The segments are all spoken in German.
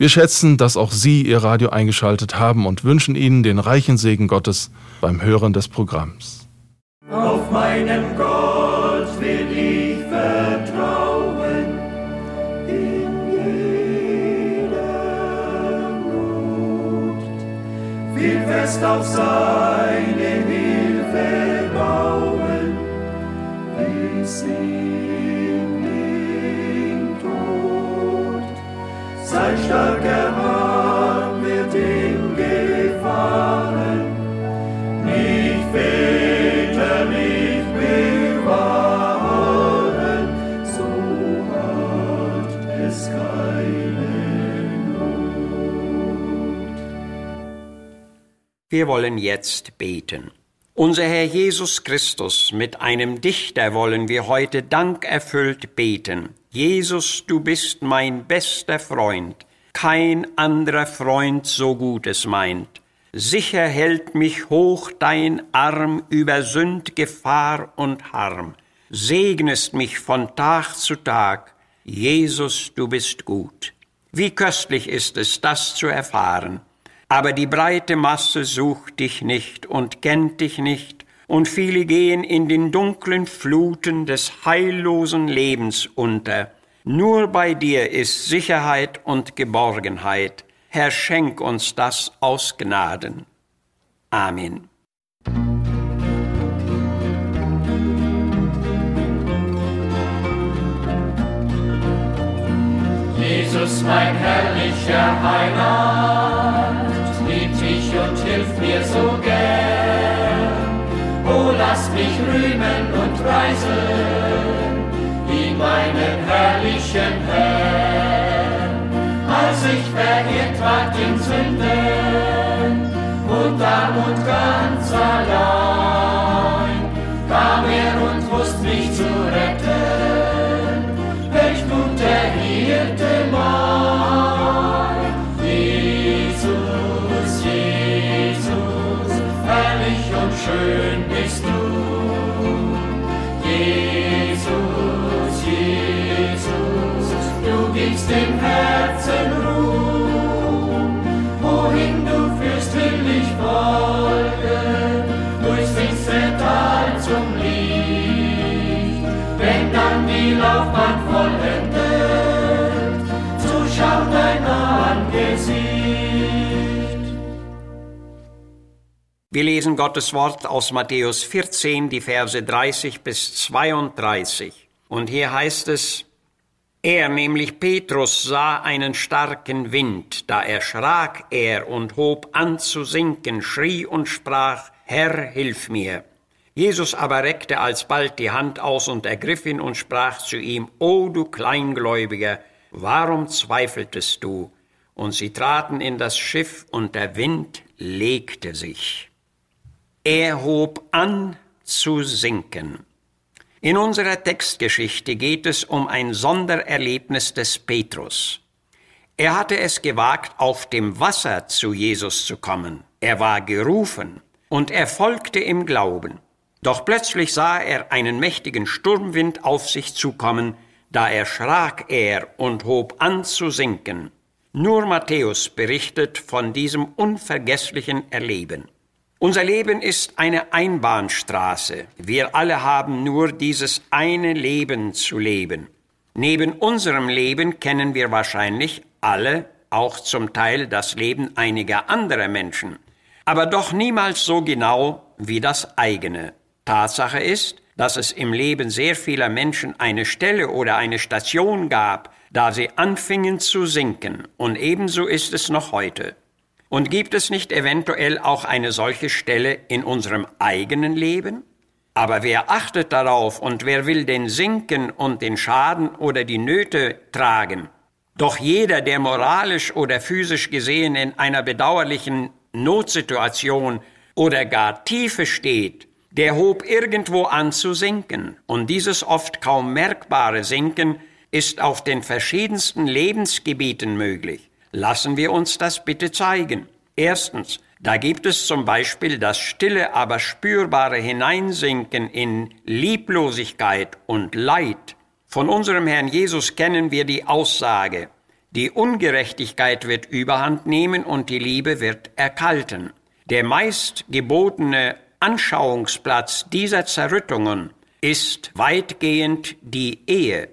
wir schätzen, dass auch Sie Ihr Radio eingeschaltet haben und wünschen Ihnen den reichen Segen Gottes beim Hören des Programms. Auf meinen Gott will ich vertrauen in jeder Not. Will fest auf seine Hilfe bauen, bis sein starker Arm wird ihm gefahren, nicht Väter mich bewahren, so hat es keine Not. Wir wollen jetzt beten. Unser Herr Jesus Christus, mit einem Dichter wollen wir heute dankerfüllt beten. Jesus, du bist mein bester Freund, kein anderer Freund so Gutes meint. Sicher hält mich hoch dein Arm über Sünd, Gefahr und Harm. Segnest mich von Tag zu Tag, Jesus, du bist gut. Wie köstlich ist es, das zu erfahren. Aber die breite Masse sucht dich nicht und kennt dich nicht, und viele gehen in den dunklen Fluten des heillosen Lebens unter. Nur bei dir ist Sicherheit und Geborgenheit. Herr, schenk uns das aus Gnaden. Amen. Jesus, mein herrlicher Heiland, preisen, wie meinen herrlichen Herrn. Als ich verirrt ward in Sünden Wir lesen Gottes Wort aus Matthäus 14, die Verse 30 bis 32. Und hier heißt es, er, nämlich Petrus, sah einen starken Wind, da erschrak er und hob an zu sinken, schrie und sprach, Herr, hilf mir. Jesus aber reckte alsbald die Hand aus und ergriff ihn und sprach zu ihm, O du Kleingläubiger, warum zweifeltest du? Und sie traten in das Schiff, und der Wind legte sich. Er hob an zu sinken. In unserer Textgeschichte geht es um ein Sondererlebnis des Petrus. Er hatte es gewagt, auf dem Wasser zu Jesus zu kommen. Er war gerufen und er folgte im Glauben. Doch plötzlich sah er einen mächtigen Sturmwind auf sich zukommen, da erschrak er und hob an zu sinken. Nur Matthäus berichtet von diesem unvergesslichen Erleben. Unser Leben ist eine Einbahnstraße. Wir alle haben nur dieses eine Leben zu leben. Neben unserem Leben kennen wir wahrscheinlich alle auch zum Teil das Leben einiger anderer Menschen, aber doch niemals so genau wie das eigene. Tatsache ist, dass es im Leben sehr vieler Menschen eine Stelle oder eine Station gab, da sie anfingen zu sinken, und ebenso ist es noch heute. Und gibt es nicht eventuell auch eine solche Stelle in unserem eigenen Leben? Aber wer achtet darauf und wer will den Sinken und den Schaden oder die Nöte tragen? Doch jeder, der moralisch oder physisch gesehen in einer bedauerlichen Notsituation oder gar Tiefe steht, der hob irgendwo an zu sinken, und dieses oft kaum merkbare Sinken ist auf den verschiedensten Lebensgebieten möglich. Lassen wir uns das bitte zeigen. Erstens, da gibt es zum Beispiel das stille, aber spürbare Hineinsinken in Lieblosigkeit und Leid. Von unserem Herrn Jesus kennen wir die Aussage, die Ungerechtigkeit wird überhand nehmen und die Liebe wird erkalten. Der meist gebotene Anschauungsplatz dieser Zerrüttungen ist weitgehend die Ehe.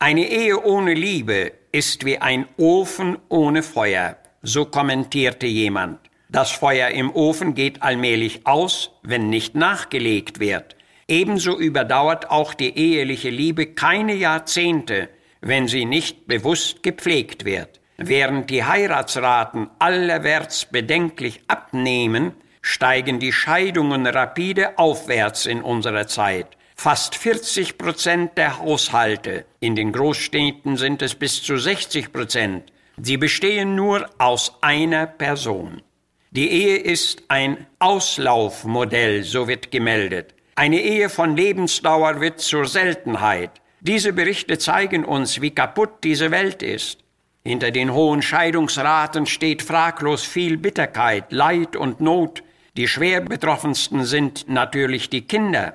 Eine Ehe ohne Liebe ist wie ein Ofen ohne Feuer, so kommentierte jemand. Das Feuer im Ofen geht allmählich aus, wenn nicht nachgelegt wird. Ebenso überdauert auch die eheliche Liebe keine Jahrzehnte, wenn sie nicht bewusst gepflegt wird. Während die Heiratsraten allerwärts bedenklich abnehmen, steigen die Scheidungen rapide aufwärts in unserer Zeit. Fast 40 Prozent der Haushalte, in den Großstädten sind es bis zu 60 Prozent, sie bestehen nur aus einer Person. Die Ehe ist ein Auslaufmodell, so wird gemeldet. Eine Ehe von Lebensdauer wird zur Seltenheit. Diese Berichte zeigen uns, wie kaputt diese Welt ist. Hinter den hohen Scheidungsraten steht fraglos viel Bitterkeit, Leid und Not. Die schwer betroffensten sind natürlich die Kinder.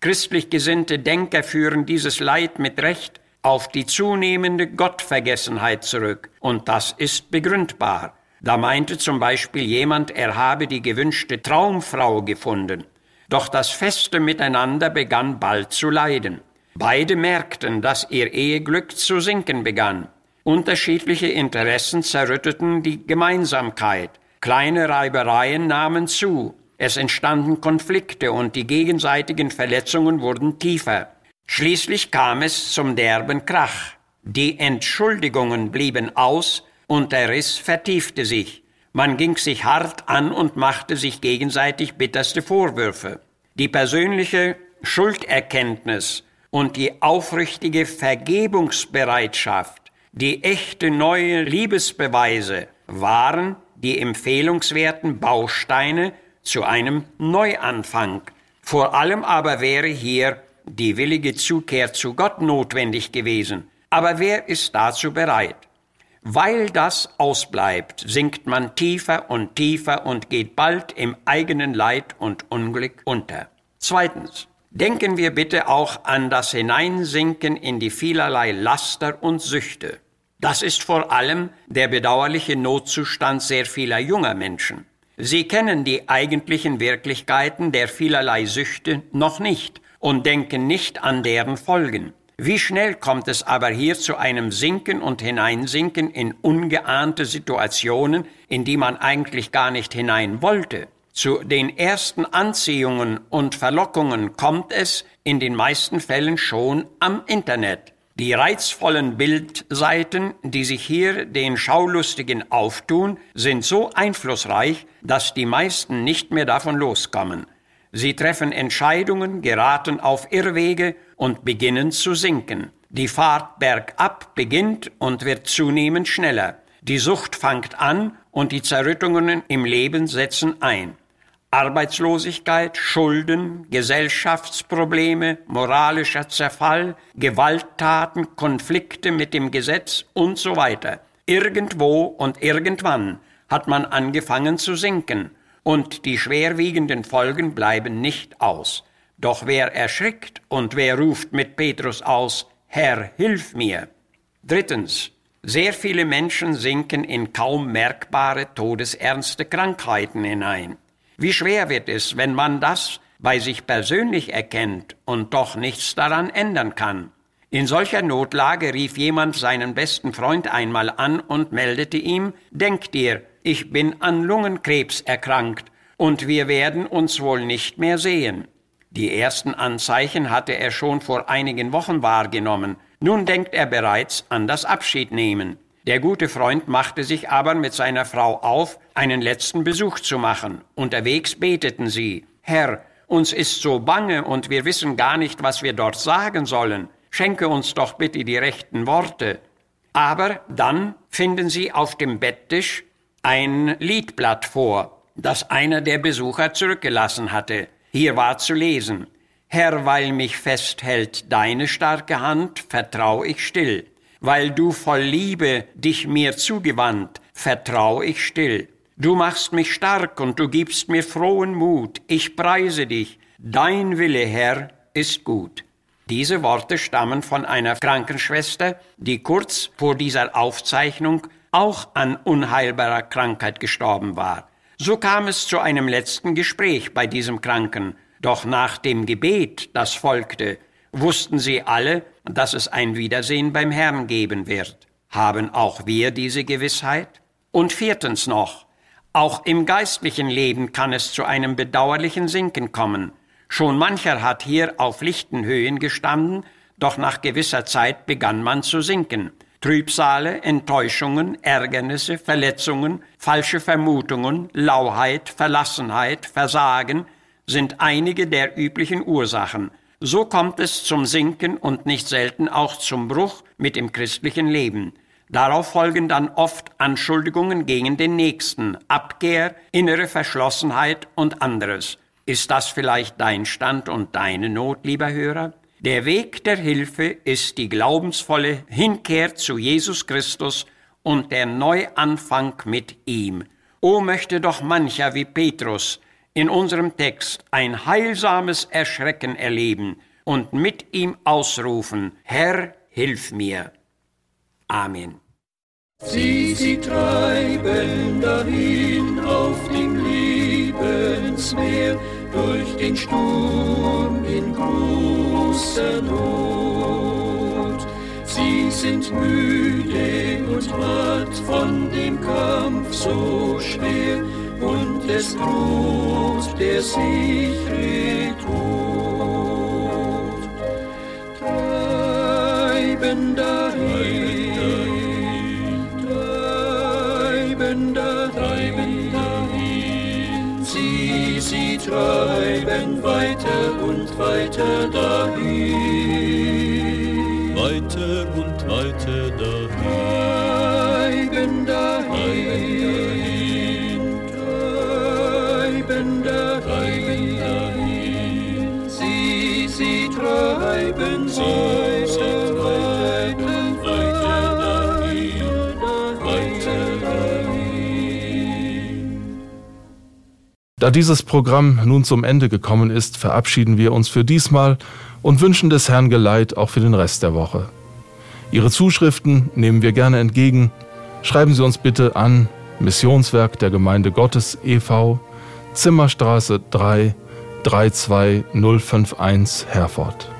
Christlich gesinnte Denker führen dieses Leid mit Recht auf die zunehmende Gottvergessenheit zurück, und das ist begründbar. Da meinte zum Beispiel jemand, er habe die gewünschte Traumfrau gefunden. Doch das feste Miteinander begann bald zu leiden. Beide merkten, dass ihr Eheglück zu sinken begann. Unterschiedliche Interessen zerrütteten die Gemeinsamkeit. Kleine Reibereien nahmen zu. Es entstanden Konflikte und die gegenseitigen Verletzungen wurden tiefer. Schließlich kam es zum derben Krach. Die Entschuldigungen blieben aus und der Riss vertiefte sich. Man ging sich hart an und machte sich gegenseitig bitterste Vorwürfe. Die persönliche Schulderkenntnis und die aufrichtige Vergebungsbereitschaft, die echte neue Liebesbeweise waren die empfehlungswerten Bausteine zu einem Neuanfang. Vor allem aber wäre hier die willige Zukehr zu Gott notwendig gewesen. Aber wer ist dazu bereit? Weil das ausbleibt, sinkt man tiefer und tiefer und geht bald im eigenen Leid und Unglück unter. Zweitens, Denken wir bitte auch an das Hineinsinken in die vielerlei Laster und Süchte. Das ist vor allem der bedauerliche Notzustand sehr vieler junger Menschen. Sie kennen die eigentlichen Wirklichkeiten der vielerlei Süchte noch nicht und denken nicht an deren Folgen. Wie schnell kommt es aber hier zu einem Sinken und Hineinsinken in ungeahnte Situationen, in die man eigentlich gar nicht hinein wollte? Zu den ersten Anziehungen und Verlockungen kommt es in den meisten Fällen schon am Internet. Die reizvollen Bildseiten, die sich hier den Schaulustigen auftun, sind so einflussreich, dass die meisten nicht mehr davon loskommen. Sie treffen Entscheidungen, geraten auf Irrwege und beginnen zu sinken. Die Fahrt bergab beginnt und wird zunehmend schneller. Die Sucht fangt an und die Zerrüttungen im Leben setzen ein. Arbeitslosigkeit, Schulden, Gesellschaftsprobleme, moralischer Zerfall, Gewalttaten, Konflikte mit dem Gesetz und so weiter. Irgendwo und irgendwann hat man angefangen zu sinken, und die schwerwiegenden Folgen bleiben nicht aus. Doch wer erschrickt und wer ruft mit Petrus aus, Herr, hilf mir. Drittens, sehr viele Menschen sinken in kaum merkbare todesernste Krankheiten hinein. Wie schwer wird es, wenn man das bei sich persönlich erkennt und doch nichts daran ändern kann. In solcher Notlage rief jemand seinen besten Freund einmal an und meldete ihm, Denk dir, ich bin an Lungenkrebs erkrankt und wir werden uns wohl nicht mehr sehen. Die ersten Anzeichen hatte er schon vor einigen Wochen wahrgenommen, nun denkt er bereits an das Abschiednehmen. Der gute Freund machte sich aber mit seiner Frau auf, einen letzten Besuch zu machen. Unterwegs beteten sie, Herr, uns ist so bange und wir wissen gar nicht, was wir dort sagen sollen. Schenke uns doch bitte die rechten Worte. Aber dann finden Sie auf dem Betttisch ein Liedblatt vor, das einer der Besucher zurückgelassen hatte. Hier war zu lesen, Herr, weil mich festhält deine starke Hand, vertrau ich still. Weil du voll Liebe dich mir zugewandt, vertrau ich still. Du machst mich stark und du gibst mir frohen Mut. Ich preise dich. Dein Wille, Herr, ist gut. Diese Worte stammen von einer Krankenschwester, die kurz vor dieser Aufzeichnung auch an unheilbarer Krankheit gestorben war. So kam es zu einem letzten Gespräch bei diesem Kranken. Doch nach dem Gebet, das folgte, wussten sie alle, dass es ein Wiedersehen beim Herrn geben wird. Haben auch wir diese Gewissheit? Und viertens noch, auch im geistlichen Leben kann es zu einem bedauerlichen Sinken kommen. Schon mancher hat hier auf lichten Höhen gestanden, doch nach gewisser Zeit begann man zu sinken. Trübsale, Enttäuschungen, Ärgernisse, Verletzungen, falsche Vermutungen, Lauheit, Verlassenheit, Versagen sind einige der üblichen Ursachen. So kommt es zum Sinken und nicht selten auch zum Bruch mit dem christlichen Leben. Darauf folgen dann oft Anschuldigungen gegen den Nächsten, Abkehr, innere Verschlossenheit und anderes. Ist das vielleicht dein Stand und deine Not, lieber Hörer? Der Weg der Hilfe ist die glaubensvolle Hinkehr zu Jesus Christus und der Neuanfang mit ihm. O möchte doch mancher wie Petrus in unserem Text ein heilsames Erschrecken erleben und mit ihm ausrufen, Herr, hilf mir. Amen. Sie, sie treiben dahin auf dem Lebensmeer durch den Sturm in großer Not. Sie sind müde und matt von dem Kampf so schwer und es droht der sichere Tod. Treiben dahin treiben weiter und weiter dahin. Weiter und weiter dahin. Da dieses Programm nun zum Ende gekommen ist, verabschieden wir uns für diesmal und wünschen des Herrn Geleit auch für den Rest der Woche. Ihre Zuschriften nehmen wir gerne entgegen. Schreiben Sie uns bitte an Missionswerk der Gemeinde Gottes e.V., Zimmerstraße 3, 32051 Herford.